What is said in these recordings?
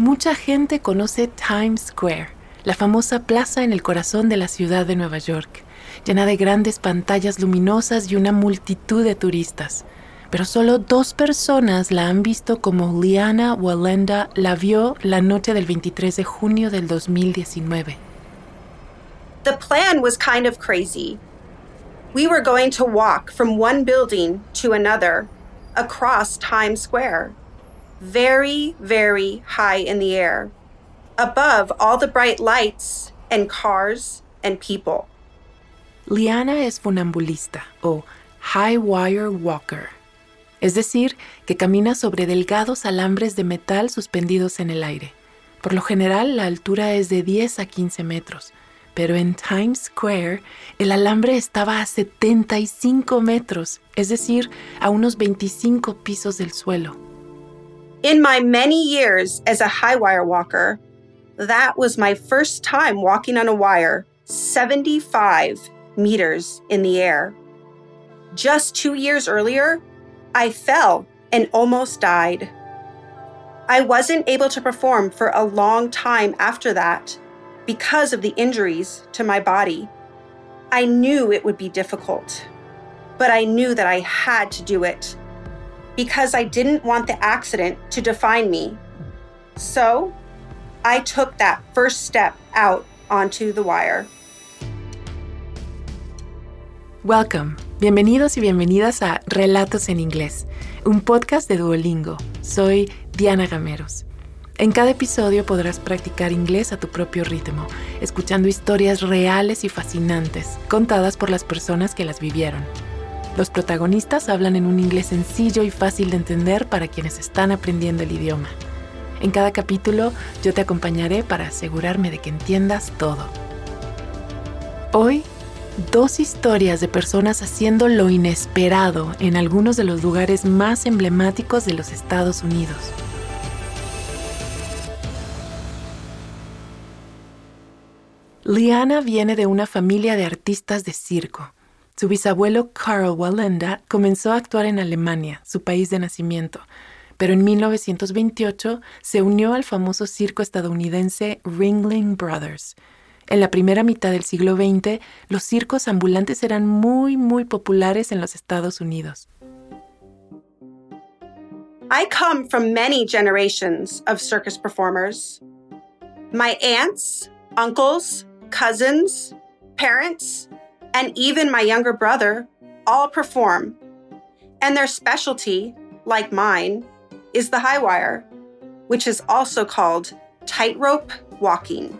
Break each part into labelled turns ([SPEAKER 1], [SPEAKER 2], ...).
[SPEAKER 1] Mucha gente conoce Times Square, la famosa plaza en el corazón de la ciudad de Nueva York, llena de grandes pantallas luminosas y una multitud de turistas. Pero solo dos personas la han visto como Liana Walenda la vio la noche del 23 de junio del 2019.
[SPEAKER 2] The plan was kind of crazy. We were going to walk from one building to another across Times Square, very, very high in the air, above all the bright lights and cars and people.
[SPEAKER 1] Liana es funambulista o high wire walker, es decir, que camina sobre delgados alambres de metal suspendidos en el aire. Por lo general, la altura es de 10 a 15 metros, pero en Times Square el alambre estaba a 75 metros, es decir, a unos 25 pisos del suelo.
[SPEAKER 2] In my many years as a high wire walker, that was my first time walking on a wire 75 meters in the air. Just two years earlier, I fell and almost died. I wasn't able to perform for a long time after that because of the injuries to my body. I knew it would be difficult, but I knew that I had to do it because I didn't want the accident to define me. So I took that first step out onto the wire.
[SPEAKER 1] Welcome. Bienvenidos y bienvenidas a Relatos en Inglés, un podcast de Duolingo. Soy Diana Gameros. En cada episodio podrás practicar inglés a tu propio ritmo, escuchando historias reales y fascinantes, contadas por las personas que las vivieron. Los protagonistas hablan en un inglés sencillo y fácil de entender para quienes están aprendiendo el idioma. En cada capítulo yo te acompañaré para asegurarme de que entiendas todo. Hoy dos historias de personas haciendo lo inesperado en algunos de los lugares más emblemáticos de los Estados Unidos. Liana viene de una familia de artistas de circo. Su bisabuelo Carl Wallenda comenzó a actuar en Alemania, su país de nacimiento, pero en 1928 se unió al famoso circo estadounidense Ringling Brothers, en la primera mitad del siglo XX, los circos ambulantes eran muy, muy populares en los Estados Unidos.
[SPEAKER 2] I come from many generations of circus performers. My aunts, uncles, cousins, parents, and even my younger brother all perform. And their specialty, like mine, is the high wire, which is also called tightrope walking.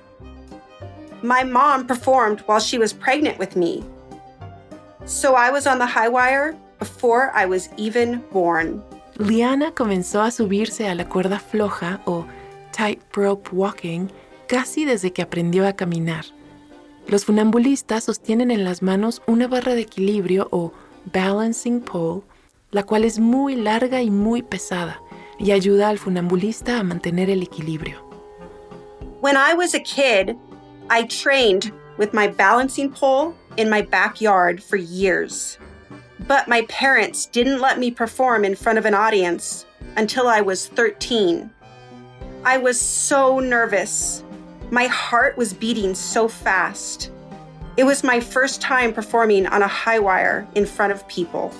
[SPEAKER 2] My mom performed while she was pregnant with me. So I was on the high wire before I was even born.
[SPEAKER 1] Liana comenzó a subirse a la cuerda floja o tightrope walking casi desde que aprendió a caminar. Los funambulistas sostienen en las manos una barra de equilibrio o balancing pole, la cual es muy larga y muy pesada y ayuda al funambulista a mantener el equilibrio.
[SPEAKER 2] When I was a kid, I trained with my balancing pole in my backyard for years. But my parents didn't let me perform in front of an audience until I was 13. I was so nervous. My heart was beating so fast. It was my first time performing on a high wire in front of people.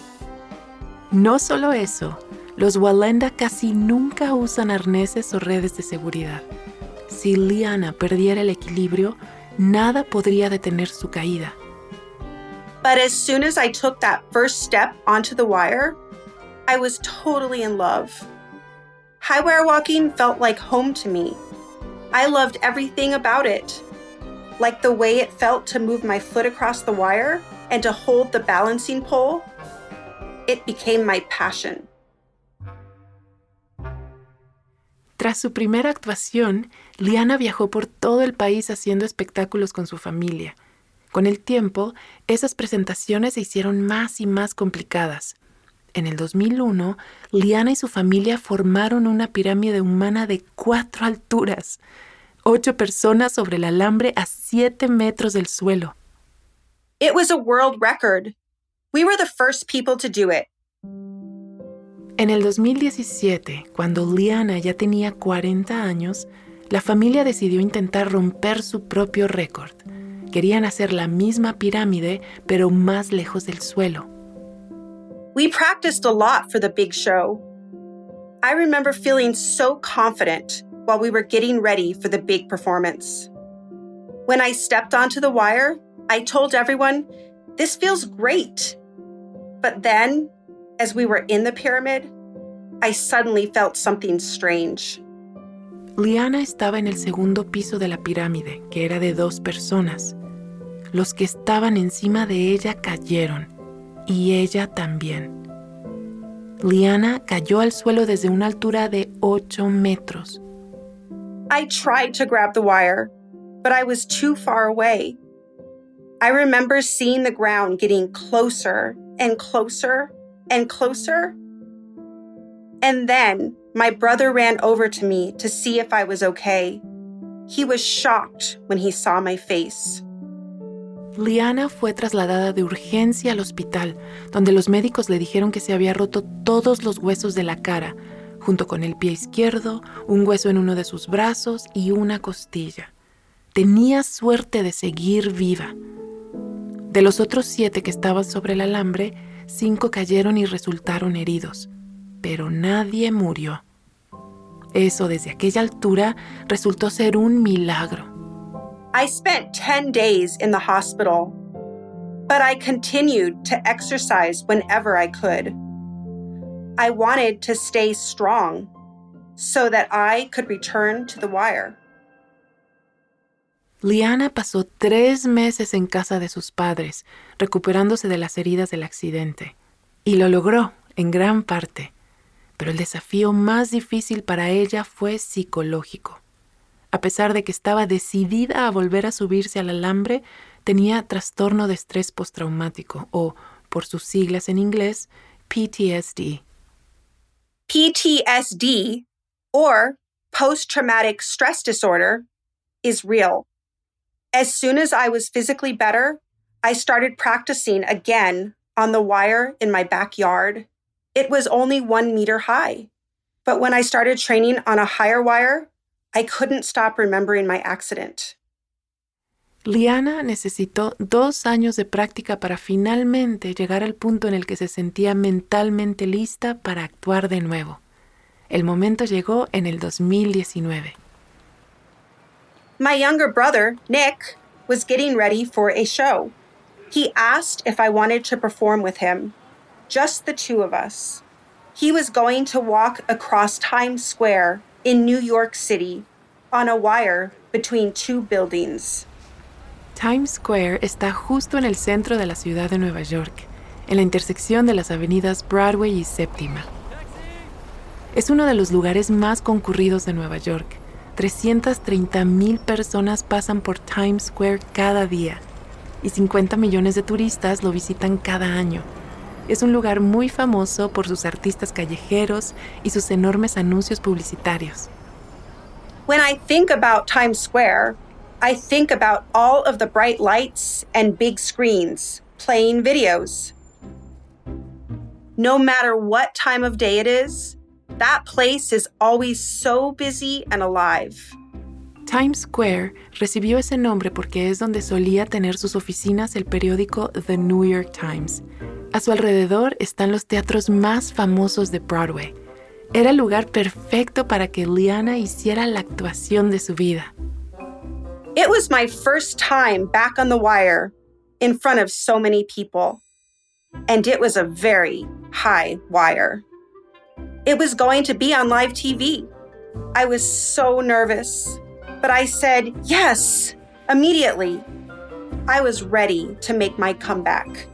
[SPEAKER 1] No solo eso, los Wallenda casi nunca usan arneses o redes de seguridad. Si Liana perdiera el equilibrio, nada podría detener su caída.
[SPEAKER 2] But as soon as I took that first step onto the wire, I was totally in love. High wire walking felt like home to me. I loved everything about it. Like the way it felt to move my foot across the wire and to hold the balancing pole. It became my passion.
[SPEAKER 1] Tras su primera actuación, Liana viajó por todo el país haciendo espectáculos con su familia. Con el tiempo, esas presentaciones se hicieron más y más complicadas. En el 2001, Liana y su familia formaron una pirámide humana de cuatro alturas, ocho personas sobre el alambre a siete metros del suelo.
[SPEAKER 2] It was a world record. We were the first people to do it.
[SPEAKER 1] En el 2017, cuando Liana ya tenía 40 años, la familia decidió intentar romper su propio récord. Querían hacer la misma pirámide, pero más lejos del suelo.
[SPEAKER 2] We practiced a lot for the big show. I remember feeling so confident while we were getting ready for the big performance. When I stepped onto the wire, I told everyone, This feels great. But then as we were in the pyramid, I suddenly felt something strange.
[SPEAKER 1] Liana estaba en el segundo piso de la pirámide, que era de dos personas. Los que estaban encima de ella cayeron, y ella también. Liana cayó al suelo desde una altura de 8 metros.
[SPEAKER 2] I tried to grab the wire, but I was too far away. I remember seeing the ground getting closer and closer and closer. And then my brother ran over to me to see if I was okay. He was shocked when he saw my face.
[SPEAKER 1] Liana fue trasladada de urgencia al hospital, donde los médicos le dijeron que se había roto todos los huesos de la cara, junto con el pie izquierdo, un hueso en uno de sus brazos y una costilla. Tenía suerte de seguir viva. De los otros siete que estaban sobre el alambre, cinco cayeron y resultaron heridos, pero nadie murió. Eso desde aquella altura resultó ser un milagro.
[SPEAKER 2] I spent 10 days in the hospital, but I continued to exercise whenever I could. I wanted to stay strong so that I could return to the wire.
[SPEAKER 1] Liana pasó tres meses en casa de sus padres, recuperándose de las heridas del accidente. Y lo logró, en gran parte. Pero el desafío más difícil para ella fue psicológico. A pesar de que estaba decidida a volver a subirse al alambre, tenía trastorno de estrés postraumático o, por sus siglas en inglés, PTSD.
[SPEAKER 2] PTSD, or post traumatic stress disorder, is real. As soon as I was physically better, I started practicing again on the wire in my backyard. It was only one meter high. But when I started training on a higher wire, I couldn't stop remembering my accident.
[SPEAKER 1] Liana necesitó dos años de práctica para finalmente llegar al punto en el que se sentía mentalmente lista para actuar de nuevo. El momento llegó en el 2019.
[SPEAKER 2] My younger brother, Nick, was getting ready for a show. He asked if I wanted to perform with him, just the two of us. He was going to walk across Times Square in New York City on a wire between two buildings.
[SPEAKER 1] Times Square está justo en el centro de la ciudad de Nueva York, en la intersección de las avenidas Broadway y Séptima. Es uno de los lugares más concurridos de Nueva York 330 mil personas pasan por Times Square cada día y 50 millones de turistas lo visitan cada año. Es un lugar muy famoso por sus artistas callejeros y sus enormes anuncios publicitarios.
[SPEAKER 2] When I think about Times Square, I think about all of the bright lights and big screens playing videos. No matter what time of day it is, that place is always so busy and alive.
[SPEAKER 1] Times Square recibió ese nombre porque es donde solía tener sus oficinas el periódico The New York Times. A su alrededor están los teatros más famosos de Broadway. Era el lugar perfecto para que Liana hiciera la actuación de su vida.
[SPEAKER 2] It was my first time back on the wire in front of so many people. And it was a very high wire. It was going to be on live TV. I was so nervous, but I said yes immediately. I was ready to make my comeback.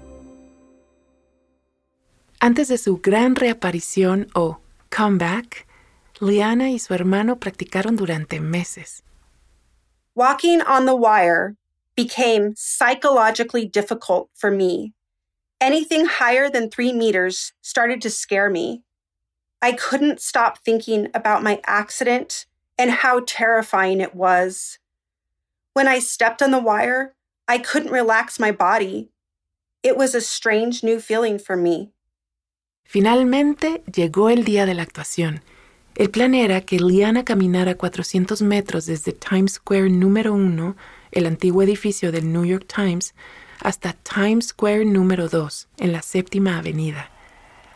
[SPEAKER 1] Antes de su gran reaparición o comeback, Liana y su hermano practicaron durante meses.
[SPEAKER 2] Walking on the wire became psychologically difficult for me. Anything higher than three meters started to scare me. I couldn't stop thinking about my accident and how terrifying it was. When I stepped on the wire, I couldn't relax my body. It was a strange new feeling for me.
[SPEAKER 1] Finalmente llegó el día de la actuación. El plan era que Liana caminara 400 metros desde Times Square número 1, el antiguo edificio del New York Times, hasta Times Square número 2, en la séptima avenida.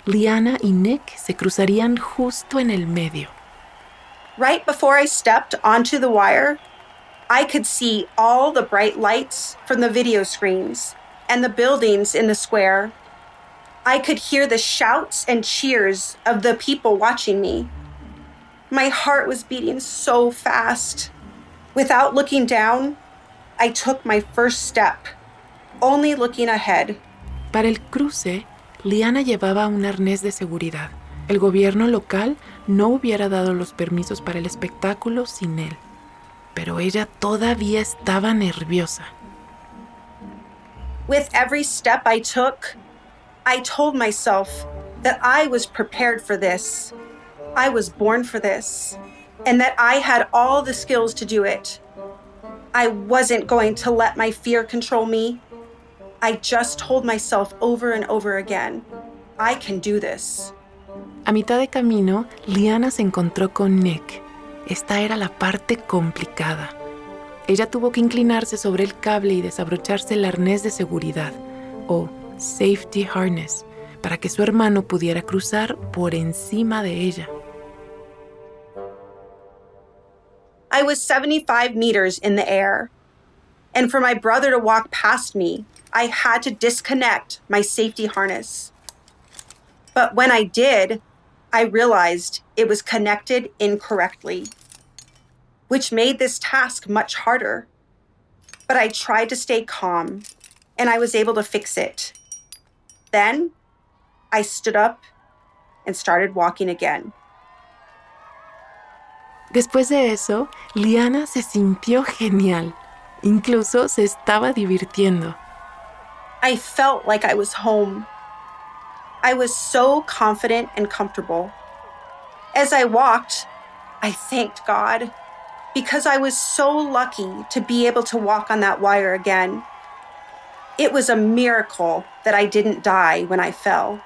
[SPEAKER 1] Liana y Nick se cruzarían justo en el medio.
[SPEAKER 2] Right before I stepped onto the wire, I could see all the bright lights from the video screens and the buildings in the square. I could hear the shouts and cheers of the people watching me. My heart was beating so fast. Without looking down, I took my first step, only looking ahead.
[SPEAKER 1] Para el cruce, Liana llevaba un arnés de seguridad. El gobierno local no hubiera dado los permisos para el espectáculo sin él. Pero ella todavía estaba nerviosa.
[SPEAKER 2] With every step I took, I told myself that I was prepared for this. I was born for this, and that I had all the skills to do it. I wasn't going to let my fear control me. I just told myself over and over again, I can do this.
[SPEAKER 1] A mitad de camino, Liana se encontró con Nick. Esta era la parte complicada. Ella tuvo que inclinarse sobre el cable y desabrocharse el arnés de seguridad, o safety harness, para que su hermano pudiera cruzar por encima de ella.
[SPEAKER 2] I was 75 meters in the air. And for my brother to walk past me, I had to disconnect my safety harness. But when I did, I realized it was connected incorrectly, which made this task much harder. But I tried to stay calm and I was able to fix it. Then I stood up and started walking again.
[SPEAKER 1] Después de eso, Liana se sintió genial. Incluso se estaba divirtiendo.
[SPEAKER 2] I felt like I was home. I was so confident and comfortable. As I walked, I thanked God because I was so lucky to be able to walk on that wire again. It was a miracle that I didn't die when I fell.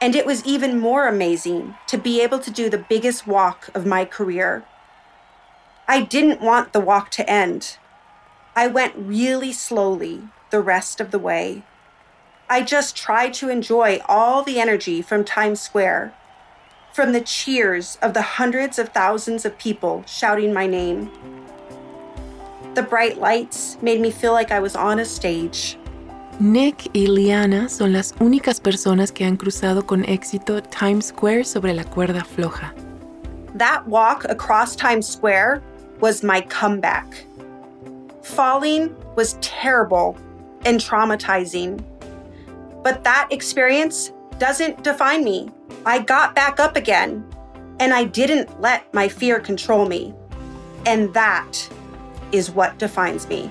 [SPEAKER 2] And it was even more amazing to be able to do the biggest walk of my career. I didn't want the walk to end. I went really slowly the rest of the way. I just tried to enjoy all the energy from Times Square, from the cheers of the hundreds of thousands of people shouting my name. The bright lights made me feel like I was on a stage.
[SPEAKER 1] Nick y Liana son las únicas personas que han cruzado con éxito Times Square sobre la cuerda floja.
[SPEAKER 2] That walk across Times Square was my comeback. Falling was terrible and traumatizing. But that experience doesn't define me. I got back up again, and I didn't let my fear control me. And that is what defines me.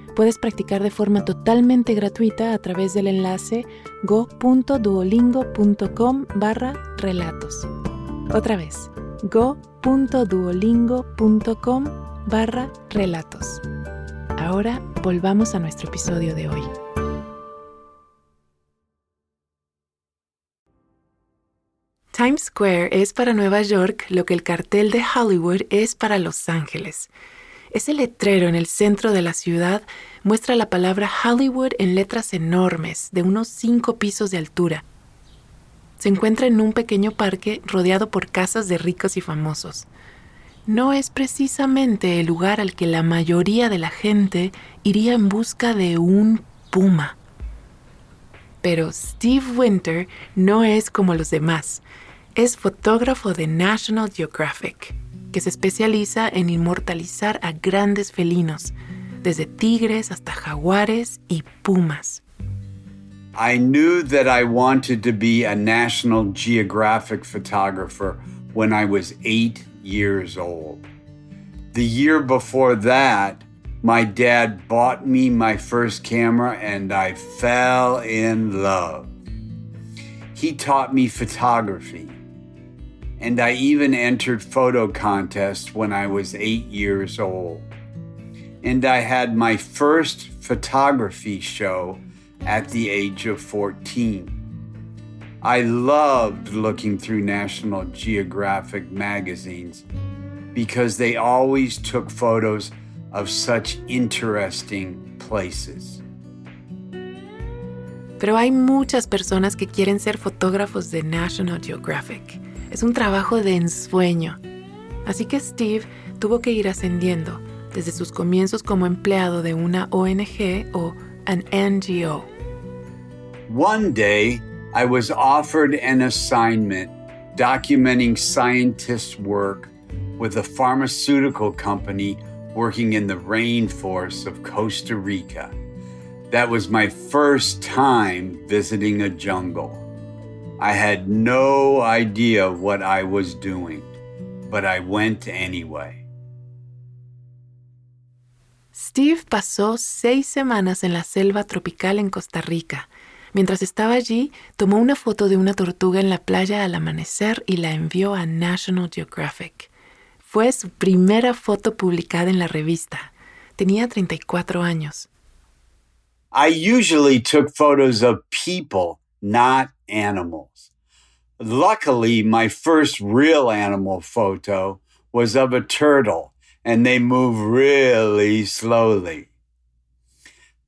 [SPEAKER 1] puedes practicar de forma totalmente gratuita a través del enlace go.duolingo.com barra relatos. Otra vez, go.duolingo.com barra relatos. Ahora volvamos a nuestro episodio de hoy. Times Square es para Nueva York lo que el cartel de Hollywood es para Los Ángeles. Ese letrero en el centro de la ciudad muestra la palabra Hollywood en letras enormes, de unos cinco pisos de altura. Se encuentra en un pequeño parque rodeado por casas de ricos y famosos. No es precisamente el lugar al que la mayoría de la gente iría en busca de un puma. Pero Steve Winter no es como los demás. Es fotógrafo de National Geographic. Que se especializa en inmortalizar a grandes felinos, desde tigres hasta jaguares y pumas.
[SPEAKER 3] I knew that I wanted to be a National Geographic photographer when I was eight years old. The year before that, my dad bought me my first camera and I fell in love. He taught me photography, and I even entered photo contests when I was eight years old. And I had my first photography show at the age of 14. I loved looking through National Geographic magazines because they always took photos of such interesting places.
[SPEAKER 1] Pero hay muchas personas que quieren ser fotógrafos de National Geographic. Es un trabajo de ensueño. Así que Steve tuvo que ir ascendiendo desde sus comienzos como empleado de una ONG o an NGO.
[SPEAKER 3] One day, I was offered an assignment documenting scientists' work with a pharmaceutical company working in the rainforests of Costa Rica. That was my first time visiting a jungle. I had no idea what I was doing, but I went anyway.
[SPEAKER 1] Steve pasó seis semanas en la selva tropical en Costa Rica. Mientras estaba allí, tomó una foto de una tortuga en la playa al amanecer y la envió a National Geographic. Fue su primera foto publicada en la revista. Tenía 34 años.
[SPEAKER 3] I usually took photos of people, not animals. Luckily, my first real animal photo was of a turtle, and they move really slowly.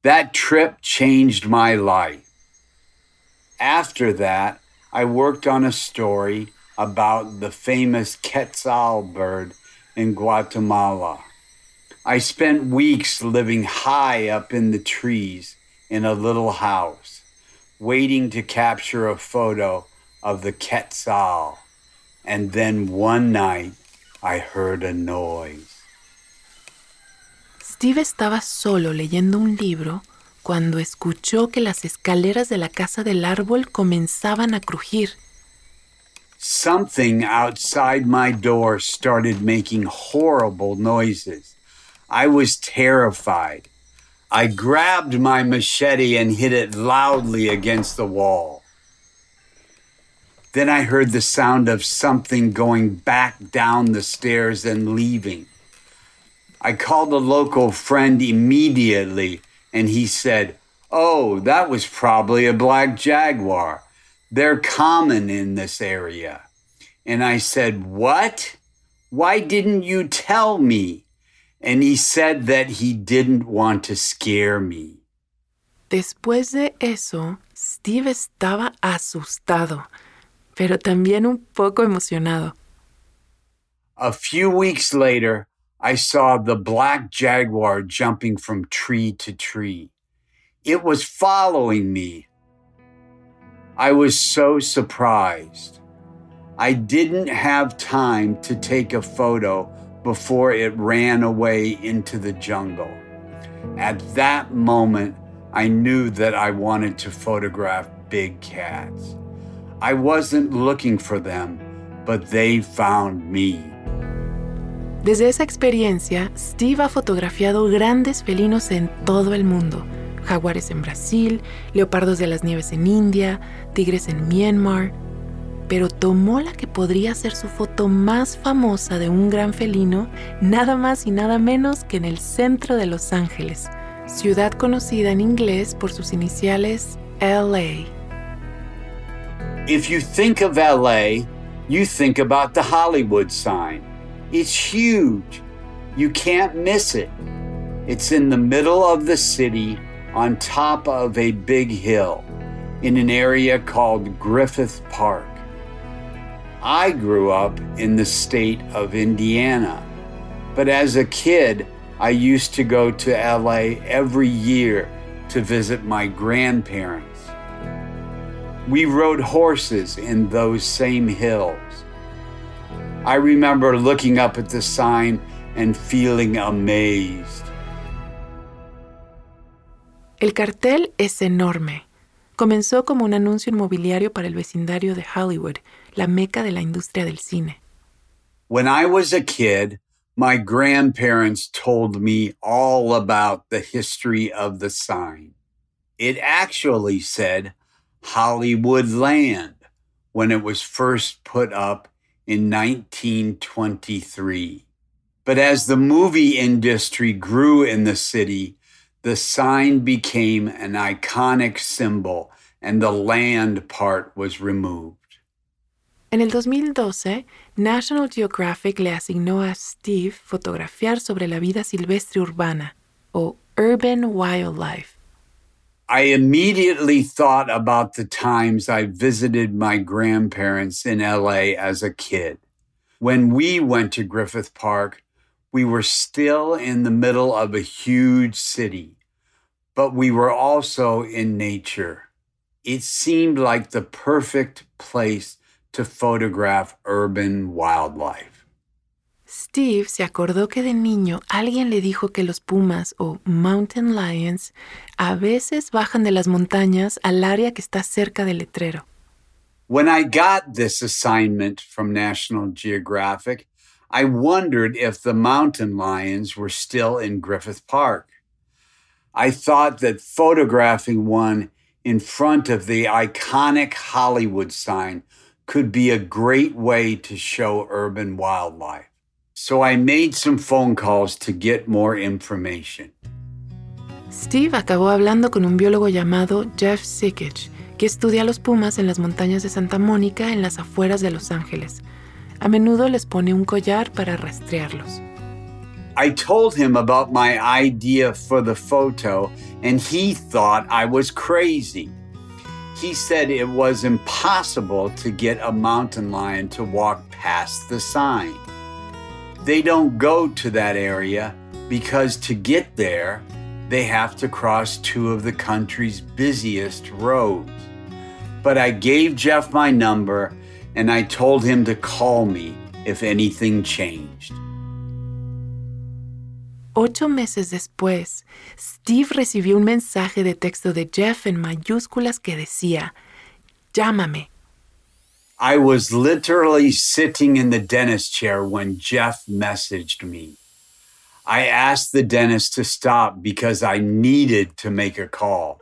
[SPEAKER 3] That trip changed my life. After that, I worked on a story about the famous Quetzal bird in Guatemala. I spent weeks living high up in the trees in a little house, waiting to capture a photo of the Quetzal. And then one night, I heard a noise.
[SPEAKER 1] Steve estaba solo leyendo un libro cuando escuchó que las escaleras de la casa del árbol comenzaban a crujir.
[SPEAKER 3] Something outside my door started making horrible noises. I was terrified. I grabbed my machete and hit it loudly against the wall. Then I heard the sound of something going back down the stairs and leaving. I called a local friend immediately and he said, Oh, that was probably a black jaguar. They're common in this area. And I said, What? Why didn't you tell me? And he said that he didn't want to scare me.
[SPEAKER 1] Después de eso, Steve estaba asustado, pero también un poco emocionado.
[SPEAKER 3] A few weeks later, I saw the black jaguar jumping from tree to tree. It was following me. I was so surprised. I didn't have time to take a photo before it ran away into the jungle. At that moment, I knew that I wanted to photograph big cats. I wasn't looking for them, but they found me.
[SPEAKER 1] Desde esa experiencia, Steve ha fotografiado grandes felinos en todo el mundo. Jaguares en Brasil, leopardos de las nieves en India, tigres en Myanmar. Pero tomó la que podría ser su foto más famosa de un gran felino, nada más y nada menos que en el centro de Los Ángeles, ciudad conocida en inglés por sus iniciales LA.
[SPEAKER 3] If you think of LA, you think about the Hollywood sign. It's huge. You can't miss it. It's in the middle of the city on top of a big hill in an area called Griffith Park. I grew up in the state of Indiana, but as a kid, I used to go to LA every year to visit my grandparents. We rode horses in those same hills. I remember looking up at the sign and feeling amazed.
[SPEAKER 1] El cartel es enorme. Comenzó como un anuncio inmobiliario para el vecindario de Hollywood, la meca de la industria del cine.
[SPEAKER 3] When I was a kid, my grandparents told me all about the history of the sign. It actually said Hollywood Land when it was first put up in 1923. But as the movie industry grew in the city, the sign became an iconic symbol and the land part was removed.
[SPEAKER 1] En el 2012, National Geographic le asignó a Steve fotografiar sobre la vida silvestre urbana, o urban wildlife.
[SPEAKER 3] I immediately thought about the times I visited my grandparents in LA as a kid. When we went to Griffith Park, we were still in the middle of a huge city, but we were also in nature. It seemed like the perfect place to photograph urban wildlife.
[SPEAKER 1] Steve se acordó que de niño alguien le dijo que los pumas o mountain lions a veces bajan de las montañas al área que está cerca del letrero.
[SPEAKER 3] When I got this assignment from National Geographic, I wondered if the mountain lions were still in Griffith Park. I thought that photographing one in front of the iconic Hollywood sign could be a great way to show urban wildlife. So I made some phone calls to get more information.
[SPEAKER 1] Steve acabó hablando con un biólogo llamado Jeff Sikich, que estudia los pumas en las montañas de Santa Mónica en las afueras de Los Ángeles. A menudo les pone un collar para rastrearlos.
[SPEAKER 3] I told him about my idea for the photo, and he thought I was crazy. He said it was impossible to get a mountain lion to walk past the sign. They don't go to that area because to get there, they have to cross two of the country's busiest roads. But I gave Jeff my number and I told him to call me if anything changed.
[SPEAKER 1] Ocho meses después, Steve recibió un mensaje de texto de Jeff en mayúsculas que decía, llámame.
[SPEAKER 3] I was literally sitting in the dentist chair when Jeff messaged me. I asked the dentist to stop because I needed to make a call.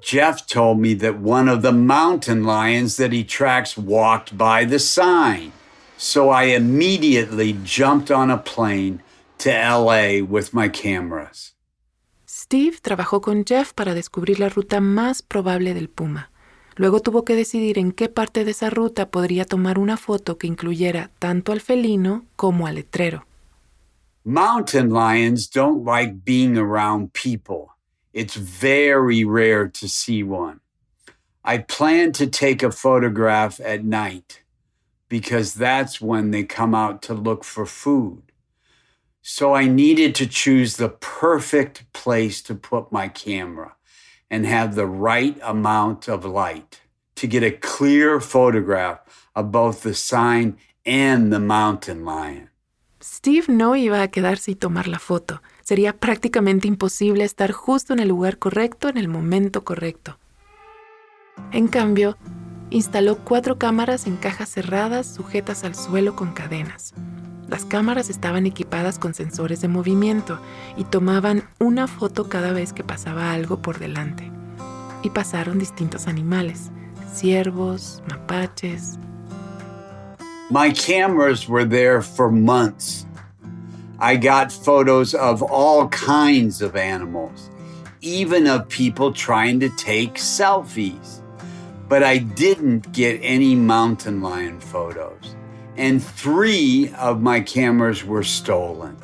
[SPEAKER 3] Jeff told me that one of the mountain lions that he tracks walked by the sign. So I immediately jumped on a plane to LA with my cameras.
[SPEAKER 1] Steve trabajó con Jeff para descubrir la ruta más probable del puma. Luego tuvo que decidir en qué parte de esa ruta podría tomar una foto que incluyera tanto al felino como al letrero.
[SPEAKER 3] Mountain lions don't like being around people. It's very rare to see one. I plan to take a photograph at night because that's when they come out to look for food. So I needed to choose the perfect place to put my camera and have the right amount of light to get a clear photograph of both the sign and the mountain lion.
[SPEAKER 1] Steve no iba a quedarse y tomar la foto. Sería prácticamente imposible estar justo en el lugar correcto en el momento correcto. En cambio, instaló cuatro cámaras en cajas cerradas sujetas al suelo con cadenas. Las cámaras estaban equipadas con sensores de movimiento y tomaban una foto cada vez que pasaba algo por delante. Y pasaron distintos animales, ciervos, mapaches.
[SPEAKER 3] My cameras were there for months. I got photos of all kinds of animals, even of people trying to take selfies. But I didn't get any mountain lion photos, and three of my cameras were stolen.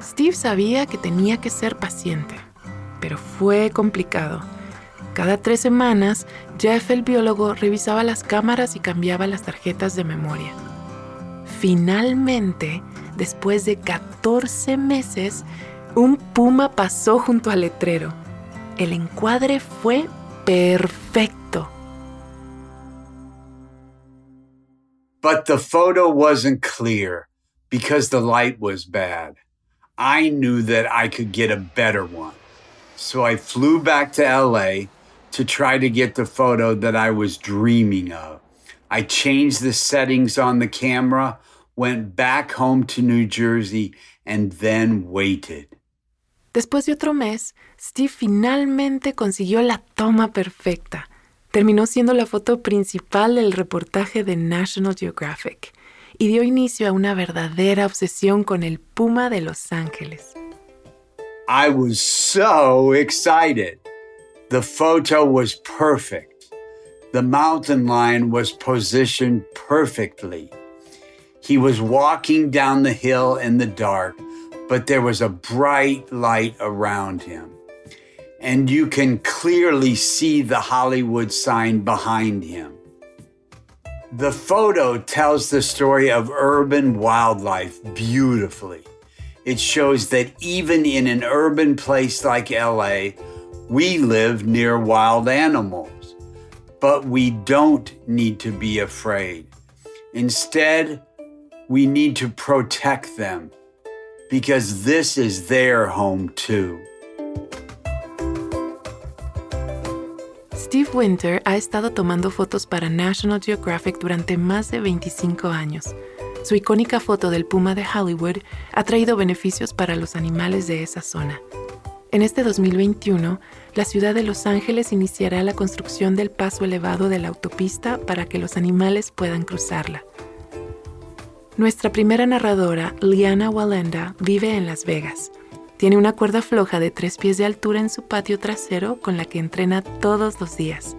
[SPEAKER 1] Steve sabía que tenía que ser paciente, pero fue complicado. Cada tres semanas, Jeff el biólogo revisaba las cámaras y cambiaba las tarjetas de memoria. Finalmente, después de 14 meses, un puma pasó junto al letrero. El encuadre fue perfecto.
[SPEAKER 3] But the photo wasn't clear because the light was bad. I knew that I could get a better one. So I flew back to LA to try to get the photo that I was dreaming of. I changed the settings on the camera, went back home to New Jersey, and then waited.
[SPEAKER 1] Después de otro mes, Steve finalmente consiguió la toma perfecta. Terminó siendo la foto principal del reportaje de National Geographic y dio inicio a una verdadera obsesión con el puma de Los Ángeles.
[SPEAKER 3] I was so excited. The photo was perfect. The mountain lion was positioned perfectly. He was walking down the hill in the dark, but there was a bright light around him. And you can clearly see the Hollywood sign behind him. The photo tells the story of urban wildlife beautifully. It shows that even in an urban place like LA, we live near wild animals. But we don't need to be afraid. Instead, we need to protect them because this is their home too.
[SPEAKER 1] Steve Winter ha estado tomando fotos para National Geographic durante más de 25 años. Su icónica foto del puma de Hollywood ha traído beneficios para los animales de esa zona. En este 2021, la ciudad de Los Ángeles iniciará la construcción del paso elevado de la autopista para que los animales puedan cruzarla. Nuestra primera narradora, Liana Walenda, vive en Las Vegas. Tiene una cuerda floja de tres pies de altura en su patio trasero con la que entrena todos los días.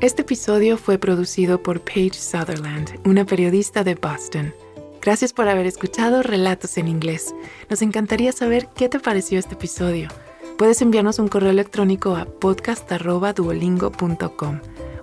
[SPEAKER 1] Este episodio fue producido por Paige Sutherland, una periodista de Boston. Gracias por haber escuchado Relatos en Inglés. Nos encantaría saber qué te pareció este episodio. Puedes enviarnos un correo electrónico a podcast.duolingo.com